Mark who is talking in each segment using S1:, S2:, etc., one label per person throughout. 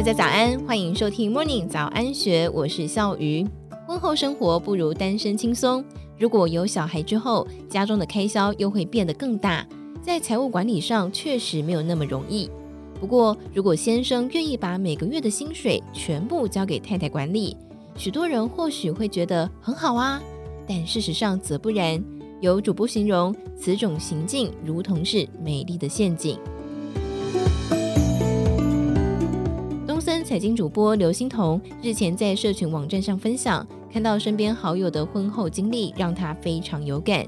S1: 大家早安，欢迎收听 Morning 早安学，我是笑鱼。婚后生活不如单身轻松，如果有小孩之后，家中的开销又会变得更大，在财务管理上确实没有那么容易。不过，如果先生愿意把每个月的薪水全部交给太太管理，许多人或许会觉得很好啊。但事实上则不然，有主播形容此种行径如同是美丽的陷阱。财经主播刘欣彤日前在社群网站上分享，看到身边好友的婚后经历，让他非常有感。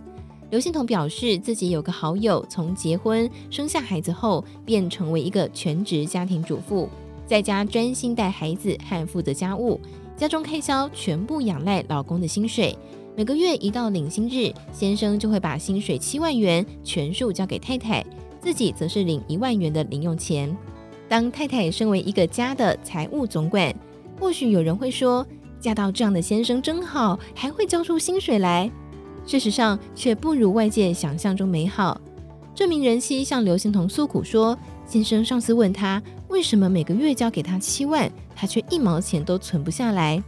S1: 刘欣彤表示，自己有个好友从结婚生下孩子后，便成为一个全职家庭主妇，在家专心带孩子和负责家务，家中开销全部仰赖老公的薪水。每个月一到领薪日，先生就会把薪水七万元全数交给太太，自己则是领一万元的零用钱。当太太身为一个家的财务总管，或许有人会说，嫁到这样的先生真好，还会交出薪水来。事实上，却不如外界想象中美好。这名人妻向刘欣彤诉苦说，先生上次问他为什么每个月交给他七万，他却一毛钱都存不下来。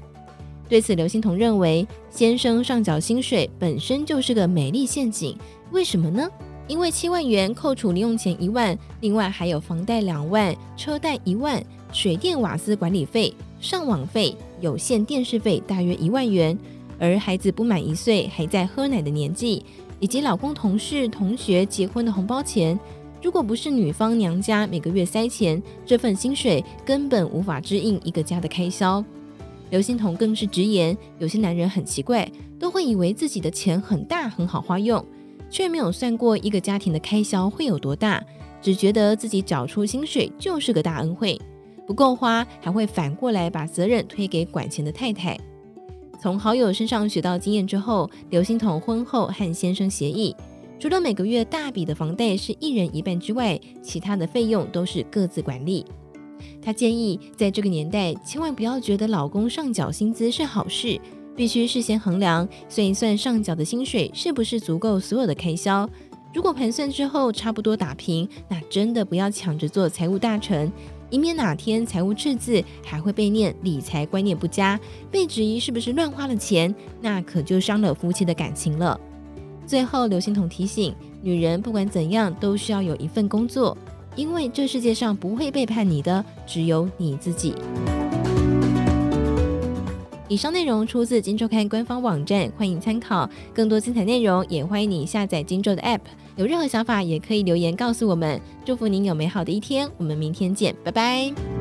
S1: 对此，刘欣彤认为，先生上缴薪水本身就是个美丽陷阱。为什么呢？因为七万元扣除零用钱一万，另外还有房贷两万、车贷一万、水电瓦斯管理费、上网费、有线电视费大约一万元，而孩子不满一岁还在喝奶的年纪，以及老公同事同学结婚的红包钱，如果不是女方娘家每个月塞钱，这份薪水根本无法支应一个家的开销。刘欣彤更是直言，有些男人很奇怪，都会以为自己的钱很大很好花用，却没有算过一个家庭的开销会有多大，只觉得自己找出薪水就是个大恩惠，不够花还会反过来把责任推给管钱的太太。从好友身上学到经验之后，刘欣彤婚后和先生协议，除了每个月大笔的房贷是一人一半之外，其他的费用都是各自管理。他建议，在这个年代，千万不要觉得老公上缴薪资是好事，必须事先衡量，算一算上缴的薪水是不是足够所有的开销。如果盘算之后差不多打平，那真的不要抢着做财务大臣，以免哪天财务赤字，还会被念理财观念不佳，被质疑是不是乱花了钱，那可就伤了夫妻的感情了。最后，刘欣彤提醒，女人不管怎样都需要有一份工作。因为这世界上不会背叛你的，只有你自己。以上内容出自《金周刊》官方网站，欢迎参考。更多精彩内容，也欢迎你下载《金周》的 App。有任何想法，也可以留言告诉我们。祝福您有美好的一天，我们明天见，拜拜。